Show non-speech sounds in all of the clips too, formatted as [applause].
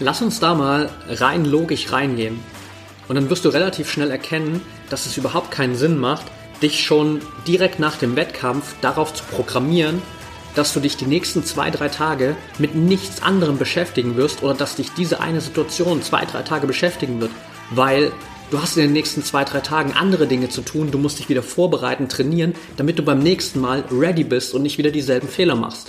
Lass uns da mal rein logisch reingehen. Und dann wirst du relativ schnell erkennen, dass es überhaupt keinen Sinn macht, dich schon direkt nach dem Wettkampf darauf zu programmieren, dass du dich die nächsten zwei, drei Tage mit nichts anderem beschäftigen wirst oder dass dich diese eine Situation zwei, drei Tage beschäftigen wird. Weil du hast in den nächsten zwei, drei Tagen andere Dinge zu tun, du musst dich wieder vorbereiten, trainieren, damit du beim nächsten Mal ready bist und nicht wieder dieselben Fehler machst.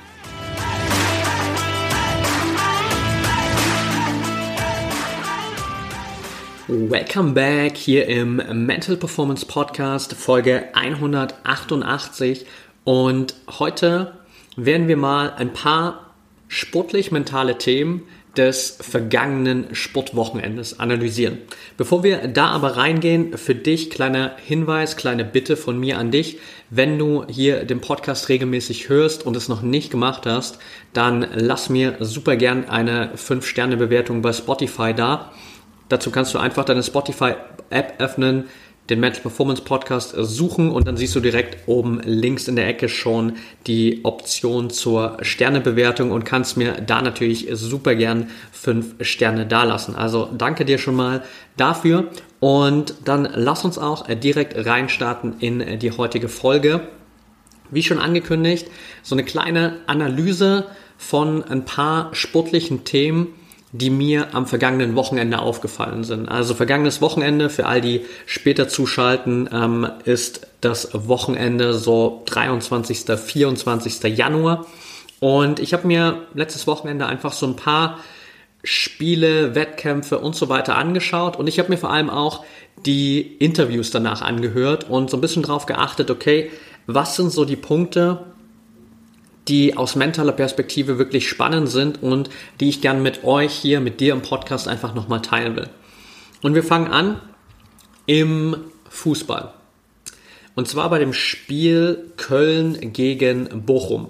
Welcome back hier im Mental Performance Podcast, Folge 188. Und heute werden wir mal ein paar sportlich-mentale Themen des vergangenen Sportwochenendes analysieren. Bevor wir da aber reingehen, für dich kleiner Hinweis, kleine Bitte von mir an dich. Wenn du hier den Podcast regelmäßig hörst und es noch nicht gemacht hast, dann lass mir super gern eine 5-Sterne-Bewertung bei Spotify da. Dazu kannst du einfach deine Spotify-App öffnen, den Mental Performance Podcast suchen und dann siehst du direkt oben links in der Ecke schon die Option zur Sternebewertung und kannst mir da natürlich super gern fünf Sterne dalassen. Also danke dir schon mal dafür und dann lass uns auch direkt reinstarten in die heutige Folge. Wie schon angekündigt, so eine kleine Analyse von ein paar sportlichen Themen, die mir am vergangenen Wochenende aufgefallen sind. Also vergangenes Wochenende, für all die später zuschalten, ähm, ist das Wochenende so 23., 24. Januar. Und ich habe mir letztes Wochenende einfach so ein paar Spiele, Wettkämpfe und so weiter angeschaut. Und ich habe mir vor allem auch die Interviews danach angehört und so ein bisschen drauf geachtet, okay, was sind so die Punkte, die aus mentaler Perspektive wirklich spannend sind und die ich gern mit euch hier, mit dir im Podcast einfach nochmal teilen will. Und wir fangen an im Fußball. Und zwar bei dem Spiel Köln gegen Bochum.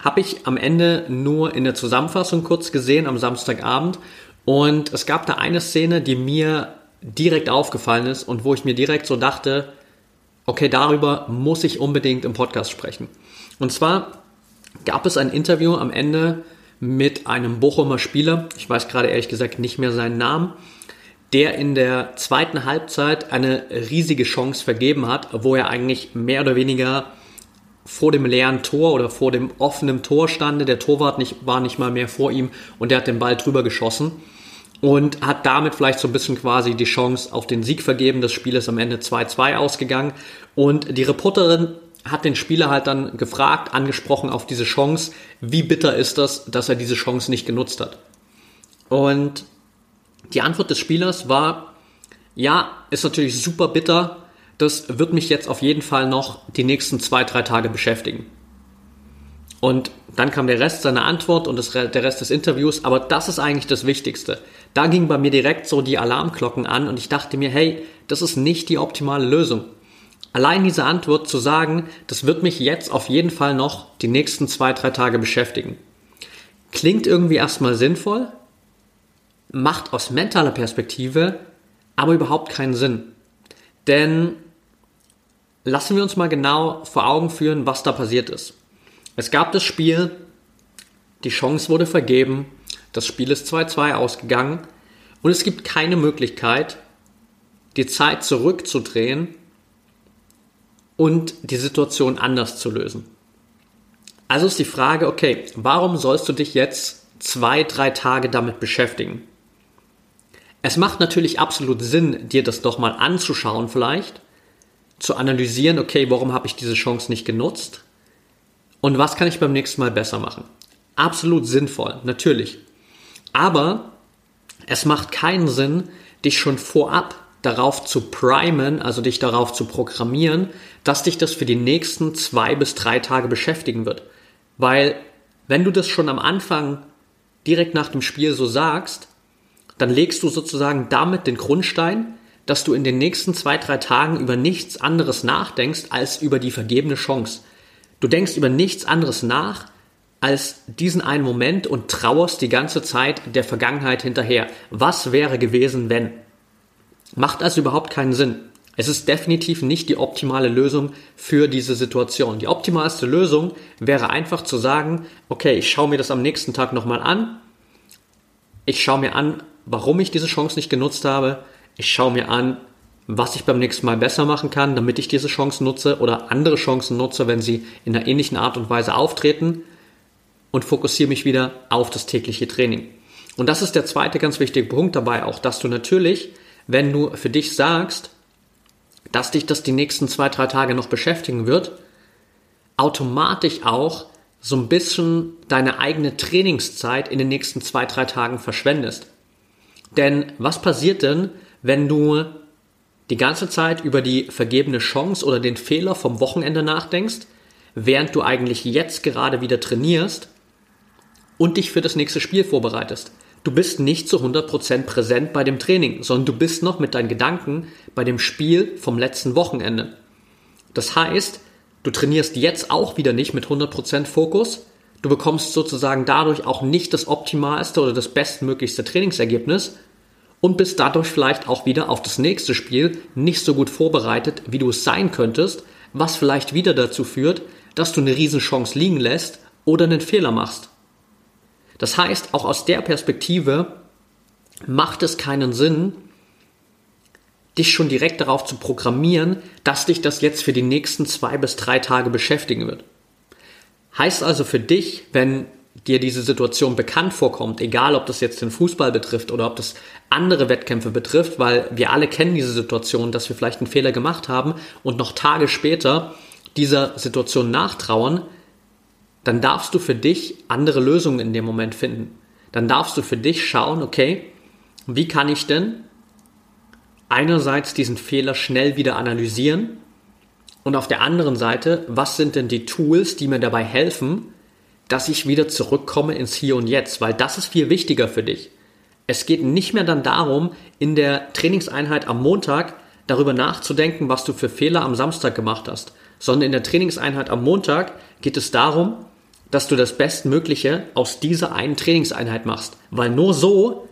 Habe ich am Ende nur in der Zusammenfassung kurz gesehen am Samstagabend. Und es gab da eine Szene, die mir direkt aufgefallen ist und wo ich mir direkt so dachte, okay, darüber muss ich unbedingt im Podcast sprechen. Und zwar gab es ein Interview am Ende mit einem Bochumer Spieler, ich weiß gerade ehrlich gesagt nicht mehr seinen Namen, der in der zweiten Halbzeit eine riesige Chance vergeben hat, wo er eigentlich mehr oder weniger vor dem leeren Tor oder vor dem offenen Tor stande. Der Torwart nicht, war nicht mal mehr vor ihm und der hat den Ball drüber geschossen und hat damit vielleicht so ein bisschen quasi die Chance auf den Sieg vergeben. Das Spiel ist am Ende 2-2 ausgegangen und die Reporterin hat den Spieler halt dann gefragt, angesprochen auf diese Chance, wie bitter ist das, dass er diese Chance nicht genutzt hat. Und die Antwort des Spielers war, ja, ist natürlich super bitter, das wird mich jetzt auf jeden Fall noch die nächsten zwei, drei Tage beschäftigen. Und dann kam der Rest seiner Antwort und das, der Rest des Interviews, aber das ist eigentlich das Wichtigste. Da ging bei mir direkt so die Alarmglocken an und ich dachte mir, hey, das ist nicht die optimale Lösung. Allein diese Antwort zu sagen, das wird mich jetzt auf jeden Fall noch die nächsten zwei, drei Tage beschäftigen. Klingt irgendwie erstmal sinnvoll, macht aus mentaler Perspektive aber überhaupt keinen Sinn. Denn lassen wir uns mal genau vor Augen führen, was da passiert ist. Es gab das Spiel, die Chance wurde vergeben, das Spiel ist 2-2 ausgegangen und es gibt keine Möglichkeit, die Zeit zurückzudrehen und die Situation anders zu lösen. Also ist die Frage, okay, warum sollst du dich jetzt zwei, drei Tage damit beschäftigen? Es macht natürlich absolut Sinn, dir das doch mal anzuschauen vielleicht, zu analysieren, okay, warum habe ich diese Chance nicht genutzt und was kann ich beim nächsten Mal besser machen. Absolut sinnvoll, natürlich. Aber es macht keinen Sinn, dich schon vorab darauf zu primen, also dich darauf zu programmieren, dass dich das für die nächsten zwei bis drei Tage beschäftigen wird. Weil wenn du das schon am Anfang direkt nach dem Spiel so sagst, dann legst du sozusagen damit den Grundstein, dass du in den nächsten zwei, drei Tagen über nichts anderes nachdenkst als über die vergebene Chance. Du denkst über nichts anderes nach als diesen einen Moment und trauerst die ganze Zeit der Vergangenheit hinterher. Was wäre gewesen, wenn? Macht also überhaupt keinen Sinn. Es ist definitiv nicht die optimale Lösung für diese Situation. Die optimalste Lösung wäre einfach zu sagen, okay, ich schaue mir das am nächsten Tag nochmal an. Ich schaue mir an, warum ich diese Chance nicht genutzt habe. Ich schaue mir an, was ich beim nächsten Mal besser machen kann, damit ich diese Chance nutze oder andere Chancen nutze, wenn sie in einer ähnlichen Art und Weise auftreten und fokussiere mich wieder auf das tägliche Training. Und das ist der zweite ganz wichtige Punkt dabei auch, dass du natürlich, wenn du für dich sagst, dass dich das die nächsten zwei, drei Tage noch beschäftigen wird, automatisch auch so ein bisschen deine eigene Trainingszeit in den nächsten zwei, drei Tagen verschwendest. Denn was passiert denn, wenn du die ganze Zeit über die vergebene Chance oder den Fehler vom Wochenende nachdenkst, während du eigentlich jetzt gerade wieder trainierst und dich für das nächste Spiel vorbereitest? Du bist nicht zu 100% präsent bei dem Training, sondern du bist noch mit deinen Gedanken bei dem Spiel vom letzten Wochenende. Das heißt, du trainierst jetzt auch wieder nicht mit 100% Fokus. Du bekommst sozusagen dadurch auch nicht das optimalste oder das bestmöglichste Trainingsergebnis, und bist dadurch vielleicht auch wieder auf das nächste Spiel nicht so gut vorbereitet, wie du es sein könntest, was vielleicht wieder dazu führt, dass du eine Riesenchance liegen lässt oder einen Fehler machst. Das heißt, auch aus der Perspektive macht es keinen Sinn, dich schon direkt darauf zu programmieren, dass dich das jetzt für die nächsten zwei bis drei Tage beschäftigen wird. Heißt also für dich, wenn dir diese Situation bekannt vorkommt, egal ob das jetzt den Fußball betrifft oder ob das andere Wettkämpfe betrifft, weil wir alle kennen diese Situation, dass wir vielleicht einen Fehler gemacht haben und noch Tage später dieser Situation nachtrauern, dann darfst du für dich andere Lösungen in dem Moment finden. Dann darfst du für dich schauen, okay, wie kann ich denn einerseits diesen Fehler schnell wieder analysieren und auf der anderen Seite, was sind denn die Tools, die mir dabei helfen, dass ich wieder zurückkomme ins Hier und Jetzt, weil das ist viel wichtiger für dich. Es geht nicht mehr dann darum, in der Trainingseinheit am Montag darüber nachzudenken, was du für Fehler am Samstag gemacht hast, sondern in der Trainingseinheit am Montag geht es darum, dass du das Bestmögliche aus dieser einen Trainingseinheit machst, weil nur so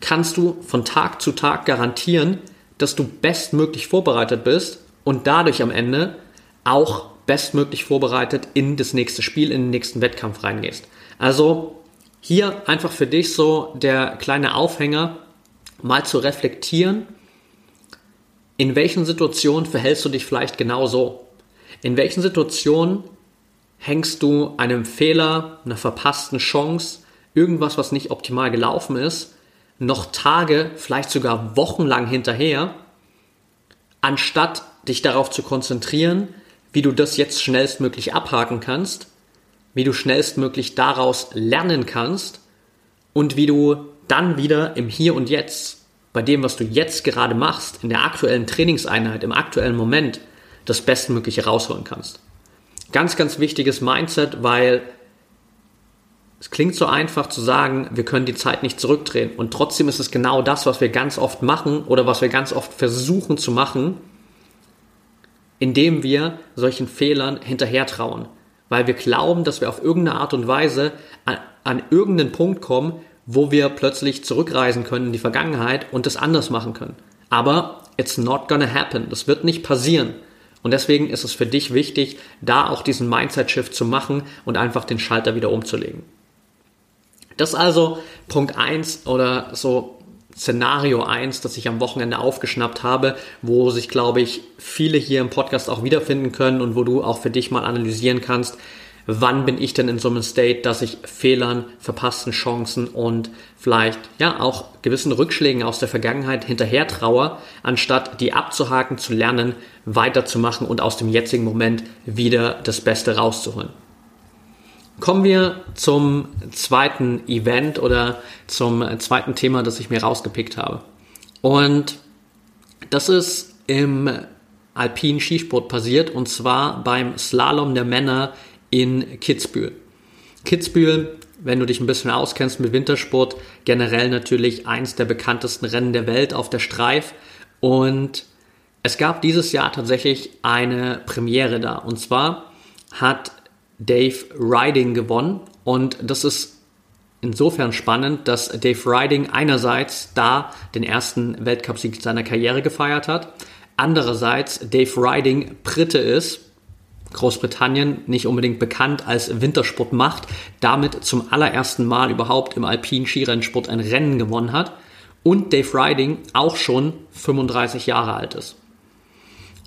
kannst du von Tag zu Tag garantieren, dass du bestmöglich vorbereitet bist und dadurch am Ende auch bestmöglich vorbereitet in das nächste Spiel, in den nächsten Wettkampf reingehst. Also hier einfach für dich so der kleine Aufhänger, mal zu reflektieren, in welchen Situationen verhältst du dich vielleicht genau so? In welchen Situationen hängst du einem Fehler, einer verpassten Chance, irgendwas, was nicht optimal gelaufen ist, noch Tage, vielleicht sogar wochenlang hinterher, anstatt dich darauf zu konzentrieren, wie du das jetzt schnellstmöglich abhaken kannst, wie du schnellstmöglich daraus lernen kannst und wie du dann wieder im Hier und Jetzt, bei dem, was du jetzt gerade machst, in der aktuellen Trainingseinheit, im aktuellen Moment, das Bestmögliche rausholen kannst. Ganz, ganz wichtiges Mindset, weil es klingt so einfach zu sagen, wir können die Zeit nicht zurückdrehen. Und trotzdem ist es genau das, was wir ganz oft machen oder was wir ganz oft versuchen zu machen, indem wir solchen Fehlern hinterher trauen. Weil wir glauben, dass wir auf irgendeine Art und Weise an, an irgendeinen Punkt kommen, wo wir plötzlich zurückreisen können in die Vergangenheit und das anders machen können. Aber it's not gonna happen. Das wird nicht passieren. Und deswegen ist es für dich wichtig, da auch diesen Mindset-Shift zu machen und einfach den Schalter wieder umzulegen. Das ist also Punkt eins oder so Szenario 1, das ich am Wochenende aufgeschnappt habe, wo sich, glaube ich, viele hier im Podcast auch wiederfinden können und wo du auch für dich mal analysieren kannst, wann bin ich denn in so einem State, dass ich Fehlern, verpassten Chancen und vielleicht ja auch gewissen Rückschlägen aus der Vergangenheit hinterher traue, anstatt die abzuhaken, zu lernen, weiterzumachen und aus dem jetzigen Moment wieder das Beste rauszuholen. Kommen wir zum zweiten Event oder zum zweiten Thema, das ich mir rausgepickt habe. Und das ist im alpinen Skisport passiert und zwar beim Slalom der Männer in Kitzbühel. Kitzbühel wenn du dich ein bisschen auskennst mit Wintersport, generell natürlich eins der bekanntesten Rennen der Welt auf der Streif. Und es gab dieses Jahr tatsächlich eine Premiere da. Und zwar hat Dave Riding gewonnen. Und das ist insofern spannend, dass Dave Riding einerseits da den ersten Weltcupsieg seiner Karriere gefeiert hat. Andererseits Dave Riding Brite ist Großbritannien nicht unbedingt bekannt als Wintersportmacht, damit zum allerersten Mal überhaupt im alpinen Skirennsport ein Rennen gewonnen hat und Dave Riding auch schon 35 Jahre alt ist.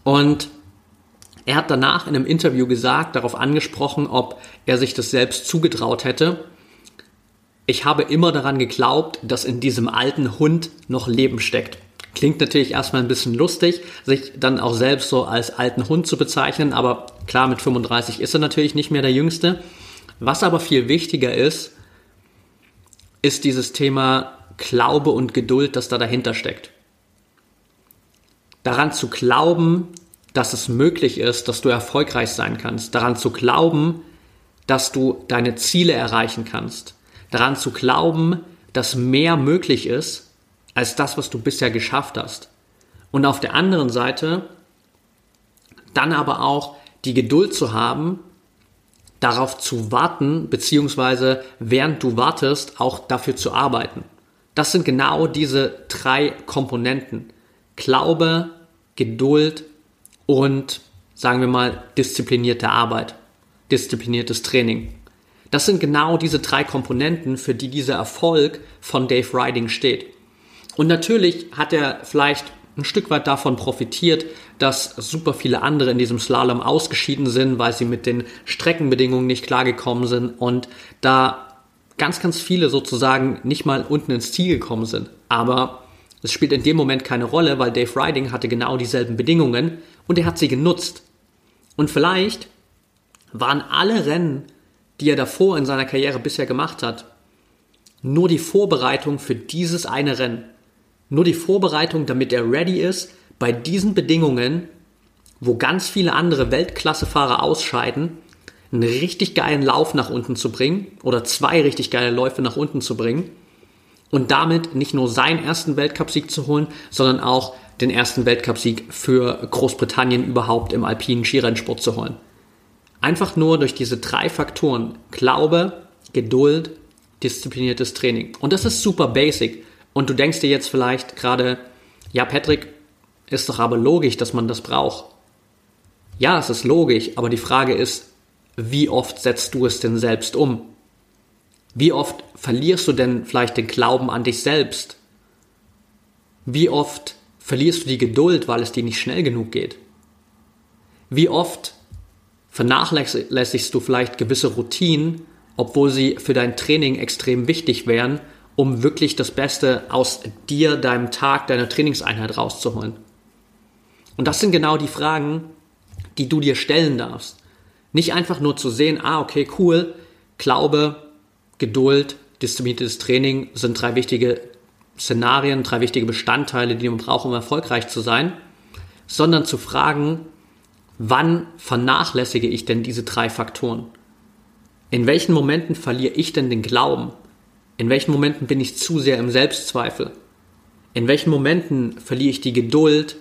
Und er hat danach in einem Interview gesagt, darauf angesprochen, ob er sich das selbst zugetraut hätte. Ich habe immer daran geglaubt, dass in diesem alten Hund noch Leben steckt. Klingt natürlich erstmal ein bisschen lustig, sich dann auch selbst so als alten Hund zu bezeichnen, aber klar, mit 35 ist er natürlich nicht mehr der Jüngste. Was aber viel wichtiger ist, ist dieses Thema Glaube und Geduld, das da dahinter steckt. Daran zu glauben, dass es möglich ist, dass du erfolgreich sein kannst. Daran zu glauben, dass du deine Ziele erreichen kannst. Daran zu glauben, dass mehr möglich ist als das, was du bisher geschafft hast. Und auf der anderen Seite dann aber auch die Geduld zu haben, darauf zu warten, beziehungsweise während du wartest, auch dafür zu arbeiten. Das sind genau diese drei Komponenten. Glaube, Geduld und, sagen wir mal, disziplinierte Arbeit, diszipliniertes Training. Das sind genau diese drei Komponenten, für die dieser Erfolg von Dave Riding steht. Und natürlich hat er vielleicht ein Stück weit davon profitiert, dass super viele andere in diesem Slalom ausgeschieden sind, weil sie mit den Streckenbedingungen nicht klargekommen sind und da ganz, ganz viele sozusagen nicht mal unten ins Ziel gekommen sind. Aber es spielt in dem Moment keine Rolle, weil Dave Riding hatte genau dieselben Bedingungen und er hat sie genutzt. Und vielleicht waren alle Rennen, die er davor in seiner Karriere bisher gemacht hat, nur die Vorbereitung für dieses eine Rennen nur die Vorbereitung, damit er ready ist, bei diesen Bedingungen, wo ganz viele andere Weltklassefahrer ausscheiden, einen richtig geilen Lauf nach unten zu bringen oder zwei richtig geile Läufe nach unten zu bringen und damit nicht nur seinen ersten Weltcupsieg zu holen, sondern auch den ersten Weltcupsieg für Großbritannien überhaupt im alpinen Skirennsport zu holen. Einfach nur durch diese drei Faktoren Glaube, Geduld, diszipliniertes Training. Und das ist super basic. Und du denkst dir jetzt vielleicht gerade, ja, Patrick, ist doch aber logisch, dass man das braucht. Ja, es ist logisch, aber die Frage ist, wie oft setzt du es denn selbst um? Wie oft verlierst du denn vielleicht den Glauben an dich selbst? Wie oft verlierst du die Geduld, weil es dir nicht schnell genug geht? Wie oft vernachlässigst du vielleicht gewisse Routinen, obwohl sie für dein Training extrem wichtig wären um wirklich das Beste aus dir, deinem Tag, deiner Trainingseinheit rauszuholen? Und das sind genau die Fragen, die du dir stellen darfst. Nicht einfach nur zu sehen, ah, okay, cool, Glaube, Geduld, diszipliniertes Training sind drei wichtige Szenarien, drei wichtige Bestandteile, die man braucht, um erfolgreich zu sein, sondern zu fragen, wann vernachlässige ich denn diese drei Faktoren? In welchen Momenten verliere ich denn den Glauben? In welchen Momenten bin ich zu sehr im Selbstzweifel? In welchen Momenten verliere ich die Geduld,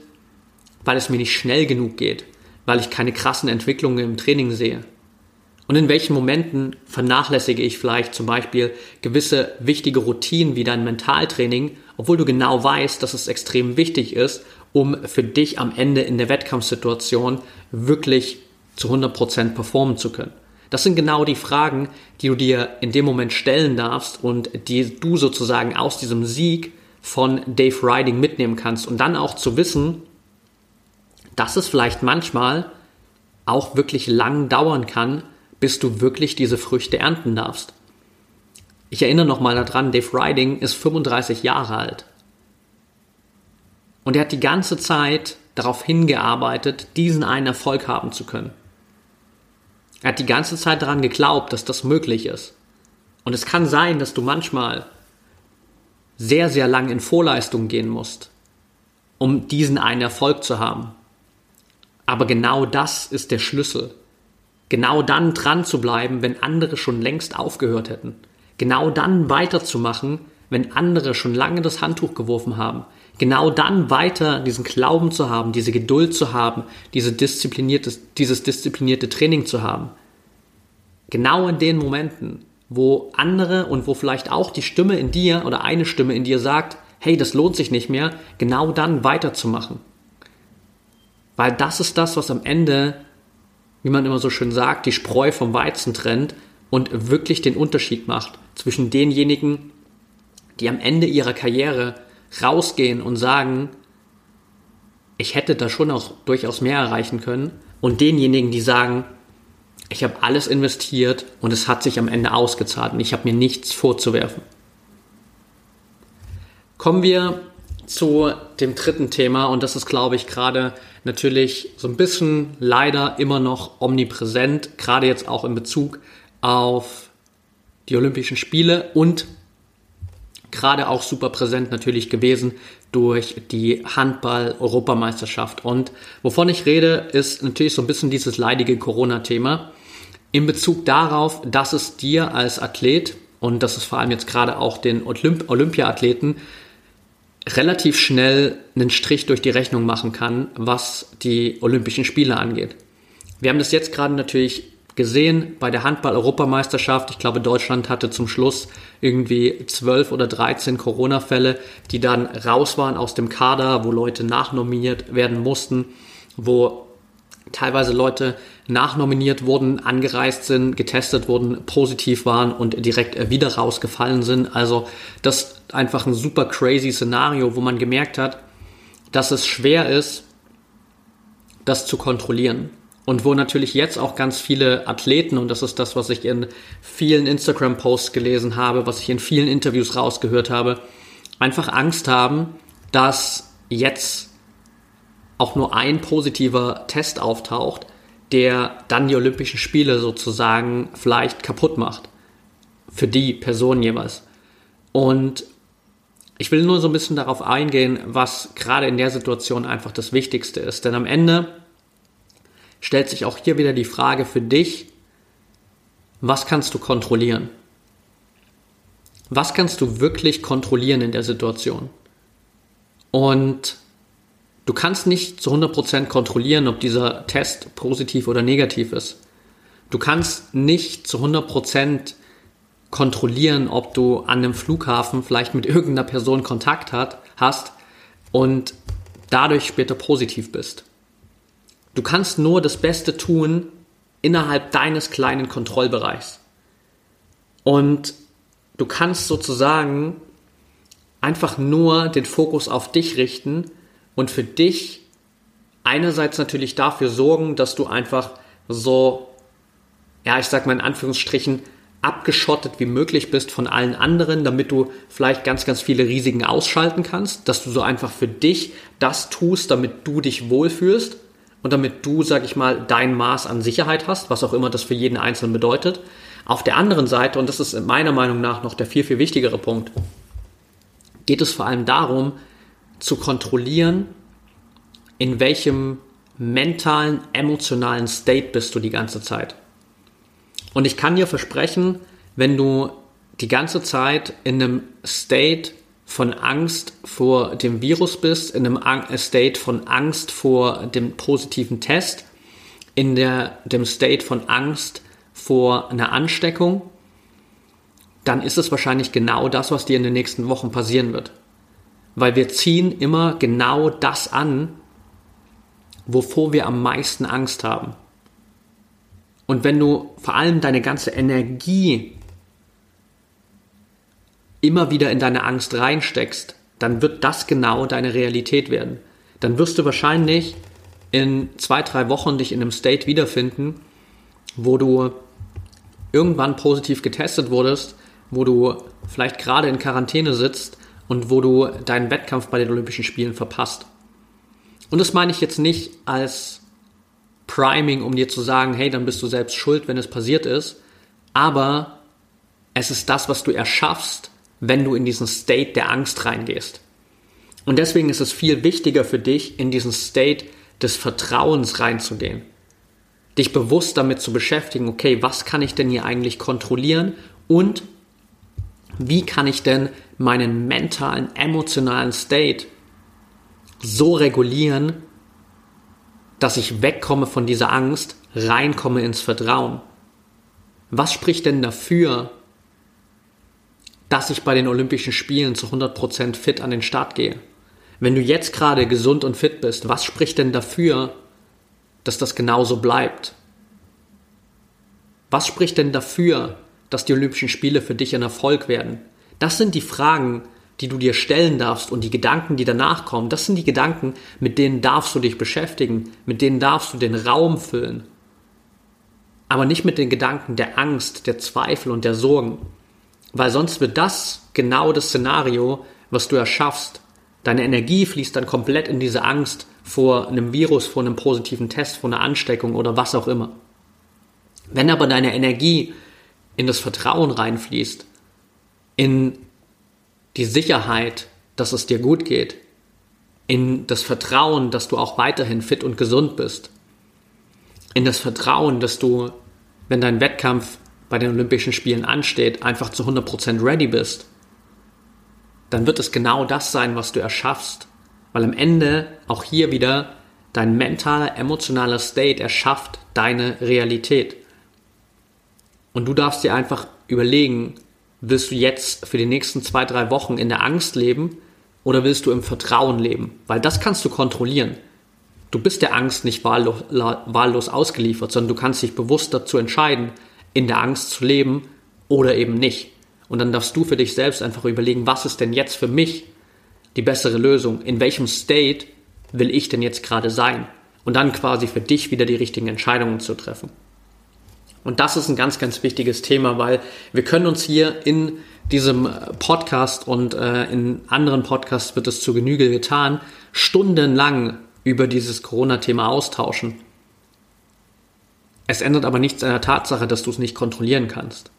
weil es mir nicht schnell genug geht, weil ich keine krassen Entwicklungen im Training sehe? Und in welchen Momenten vernachlässige ich vielleicht zum Beispiel gewisse wichtige Routinen wie dein Mentaltraining, obwohl du genau weißt, dass es extrem wichtig ist, um für dich am Ende in der Wettkampfsituation wirklich zu 100% performen zu können? Das sind genau die Fragen, die du dir in dem Moment stellen darfst und die du sozusagen aus diesem Sieg von Dave Riding mitnehmen kannst und dann auch zu wissen, dass es vielleicht manchmal auch wirklich lang dauern kann, bis du wirklich diese Früchte ernten darfst. Ich erinnere nochmal daran, Dave Riding ist 35 Jahre alt. Und er hat die ganze Zeit darauf hingearbeitet, diesen einen Erfolg haben zu können. Er hat die ganze Zeit daran geglaubt, dass das möglich ist. Und es kann sein, dass du manchmal sehr, sehr lang in Vorleistung gehen musst, um diesen einen Erfolg zu haben. Aber genau das ist der Schlüssel. Genau dann dran zu bleiben, wenn andere schon längst aufgehört hätten. genau dann weiterzumachen, wenn andere schon lange das Handtuch geworfen haben. Genau dann weiter diesen Glauben zu haben, diese Geduld zu haben, diese disziplinierte, dieses disziplinierte Training zu haben. Genau in den Momenten, wo andere und wo vielleicht auch die Stimme in dir oder eine Stimme in dir sagt, hey, das lohnt sich nicht mehr, genau dann weiterzumachen. Weil das ist das, was am Ende, wie man immer so schön sagt, die Spreu vom Weizen trennt und wirklich den Unterschied macht zwischen denjenigen, die am Ende ihrer Karriere rausgehen und sagen, ich hätte da schon auch durchaus mehr erreichen können, und denjenigen, die sagen, ich habe alles investiert und es hat sich am Ende ausgezahlt und ich habe mir nichts vorzuwerfen. Kommen wir zu dem dritten Thema und das ist, glaube ich, gerade natürlich so ein bisschen leider immer noch omnipräsent, gerade jetzt auch in Bezug auf die Olympischen Spiele und gerade auch super präsent natürlich gewesen durch die Handball-Europameisterschaft. Und wovon ich rede, ist natürlich so ein bisschen dieses leidige Corona-Thema in Bezug darauf, dass es dir als Athlet und das ist vor allem jetzt gerade auch den Olymp Olympiathleten relativ schnell einen Strich durch die Rechnung machen kann, was die Olympischen Spiele angeht. Wir haben das jetzt gerade natürlich gesehen bei der Handball-Europameisterschaft. Ich glaube, Deutschland hatte zum Schluss irgendwie zwölf oder dreizehn Corona-Fälle, die dann raus waren aus dem Kader, wo Leute nachnominiert werden mussten, wo teilweise Leute nachnominiert wurden, angereist sind, getestet wurden, positiv waren und direkt wieder rausgefallen sind. Also das ist einfach ein super crazy Szenario, wo man gemerkt hat, dass es schwer ist, das zu kontrollieren. Und wo natürlich jetzt auch ganz viele Athleten, und das ist das, was ich in vielen Instagram-Posts gelesen habe, was ich in vielen Interviews rausgehört habe, einfach Angst haben, dass jetzt auch nur ein positiver Test auftaucht, der dann die Olympischen Spiele sozusagen vielleicht kaputt macht. Für die Person jeweils. Und ich will nur so ein bisschen darauf eingehen, was gerade in der Situation einfach das Wichtigste ist. Denn am Ende stellt sich auch hier wieder die Frage für dich, was kannst du kontrollieren? Was kannst du wirklich kontrollieren in der Situation? Und Du kannst nicht zu 100% kontrollieren, ob dieser Test positiv oder negativ ist. Du kannst nicht zu 100% kontrollieren, ob du an einem Flughafen vielleicht mit [laughs] irgendeiner Person Kontakt hat, hast und dadurch später positiv bist. Du kannst nur das Beste tun innerhalb deines kleinen Kontrollbereichs. Und du kannst sozusagen einfach nur den Fokus auf dich richten und für dich einerseits natürlich dafür sorgen, dass du einfach so, ja, ich sag mal in Anführungsstrichen, abgeschottet wie möglich bist von allen anderen, damit du vielleicht ganz, ganz viele Risiken ausschalten kannst, dass du so einfach für dich das tust, damit du dich wohlfühlst und damit du, sag ich mal, dein Maß an Sicherheit hast, was auch immer das für jeden Einzelnen bedeutet. Auf der anderen Seite, und das ist meiner Meinung nach noch der viel, viel wichtigere Punkt, geht es vor allem darum, zu kontrollieren, in welchem mentalen, emotionalen State bist du die ganze Zeit. Und ich kann dir versprechen, wenn du die ganze Zeit in einem State von Angst vor dem Virus bist, in einem State von Angst vor dem positiven Test, in der, dem State von Angst vor einer Ansteckung, dann ist es wahrscheinlich genau das, was dir in den nächsten Wochen passieren wird weil wir ziehen immer genau das an, wovor wir am meisten Angst haben. Und wenn du vor allem deine ganze Energie immer wieder in deine Angst reinsteckst, dann wird das genau deine Realität werden. Dann wirst du wahrscheinlich in zwei, drei Wochen dich in einem State wiederfinden, wo du irgendwann positiv getestet wurdest, wo du vielleicht gerade in Quarantäne sitzt und wo du deinen Wettkampf bei den Olympischen Spielen verpasst. Und das meine ich jetzt nicht als Priming, um dir zu sagen, hey, dann bist du selbst schuld, wenn es passiert ist, aber es ist das, was du erschaffst, wenn du in diesen State der Angst reingehst. Und deswegen ist es viel wichtiger für dich, in diesen State des Vertrauens reinzugehen. Dich bewusst damit zu beschäftigen, okay, was kann ich denn hier eigentlich kontrollieren und wie kann ich denn meinen mentalen, emotionalen State so regulieren, dass ich wegkomme von dieser Angst, reinkomme ins Vertrauen. Was spricht denn dafür, dass ich bei den Olympischen Spielen zu 100% fit an den Start gehe? Wenn du jetzt gerade gesund und fit bist, was spricht denn dafür, dass das genauso bleibt? Was spricht denn dafür, dass die Olympischen Spiele für dich ein Erfolg werden? Das sind die Fragen, die du dir stellen darfst und die Gedanken, die danach kommen, das sind die Gedanken, mit denen darfst du dich beschäftigen, mit denen darfst du den Raum füllen. Aber nicht mit den Gedanken der Angst, der Zweifel und der Sorgen. Weil sonst wird das genau das Szenario, was du erschaffst. Deine Energie fließt dann komplett in diese Angst vor einem Virus, vor einem positiven Test, vor einer Ansteckung oder was auch immer. Wenn aber deine Energie in das Vertrauen reinfließt, in die Sicherheit, dass es dir gut geht, in das Vertrauen, dass du auch weiterhin fit und gesund bist, in das Vertrauen, dass du, wenn dein Wettkampf bei den Olympischen Spielen ansteht, einfach zu 100% ready bist, dann wird es genau das sein, was du erschaffst. Weil am Ende auch hier wieder dein mentaler, emotionaler State erschafft deine Realität. Und du darfst dir einfach überlegen, willst du jetzt für die nächsten zwei, drei Wochen in der Angst leben oder willst du im Vertrauen leben? Weil das kannst du kontrollieren. Du bist der Angst nicht wahllos, wahllos ausgeliefert, sondern du kannst dich bewusst dazu entscheiden, in der Angst zu leben oder eben nicht. Und dann darfst du für dich selbst einfach überlegen, was ist denn jetzt für mich die bessere Lösung? In welchem State will ich denn jetzt gerade sein? Und dann quasi für dich wieder die richtigen Entscheidungen zu treffen. Und das ist ein ganz, ganz wichtiges Thema, weil wir können uns hier in diesem Podcast und äh, in anderen Podcasts wird es zu Genüge getan, stundenlang über dieses Corona-Thema austauschen. Es ändert aber nichts an der Tatsache, dass du es nicht kontrollieren kannst.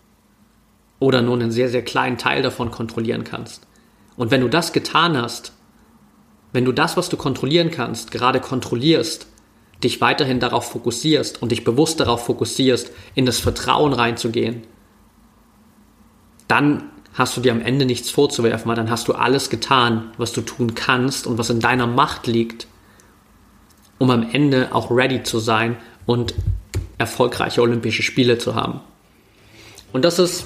Oder nur einen sehr, sehr kleinen Teil davon kontrollieren kannst. Und wenn du das getan hast, wenn du das, was du kontrollieren kannst, gerade kontrollierst, dich weiterhin darauf fokussierst und dich bewusst darauf fokussierst, in das Vertrauen reinzugehen, dann hast du dir am Ende nichts vorzuwerfen, weil dann hast du alles getan, was du tun kannst und was in deiner Macht liegt, um am Ende auch ready zu sein und erfolgreiche Olympische Spiele zu haben. Und das ist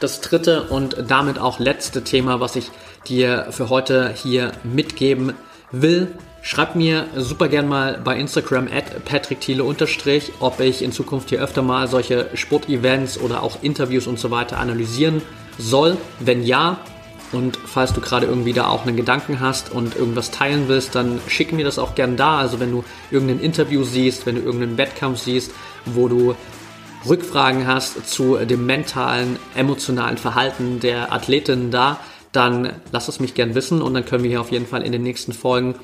das dritte und damit auch letzte Thema, was ich dir für heute hier mitgeben will. Schreib mir super gern mal bei Instagram at patrickthiele ob ich in Zukunft hier öfter mal solche Sportevents oder auch Interviews und so weiter analysieren soll. Wenn ja, und falls du gerade irgendwie da auch einen Gedanken hast und irgendwas teilen willst, dann schick mir das auch gern da. Also wenn du irgendein Interview siehst, wenn du irgendeinen Wettkampf siehst, wo du Rückfragen hast zu dem mentalen, emotionalen Verhalten der Athletinnen da, dann lass es mich gern wissen und dann können wir hier auf jeden Fall in den nächsten Folgen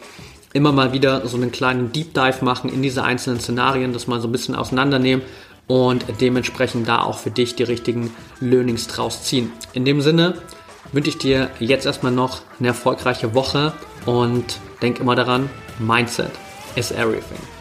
immer mal wieder so einen kleinen Deep Dive machen in diese einzelnen Szenarien, das mal so ein bisschen auseinandernehmen und dementsprechend da auch für dich die richtigen Learnings draus ziehen. In dem Sinne wünsche ich dir jetzt erstmal noch eine erfolgreiche Woche und denk immer daran, Mindset is everything.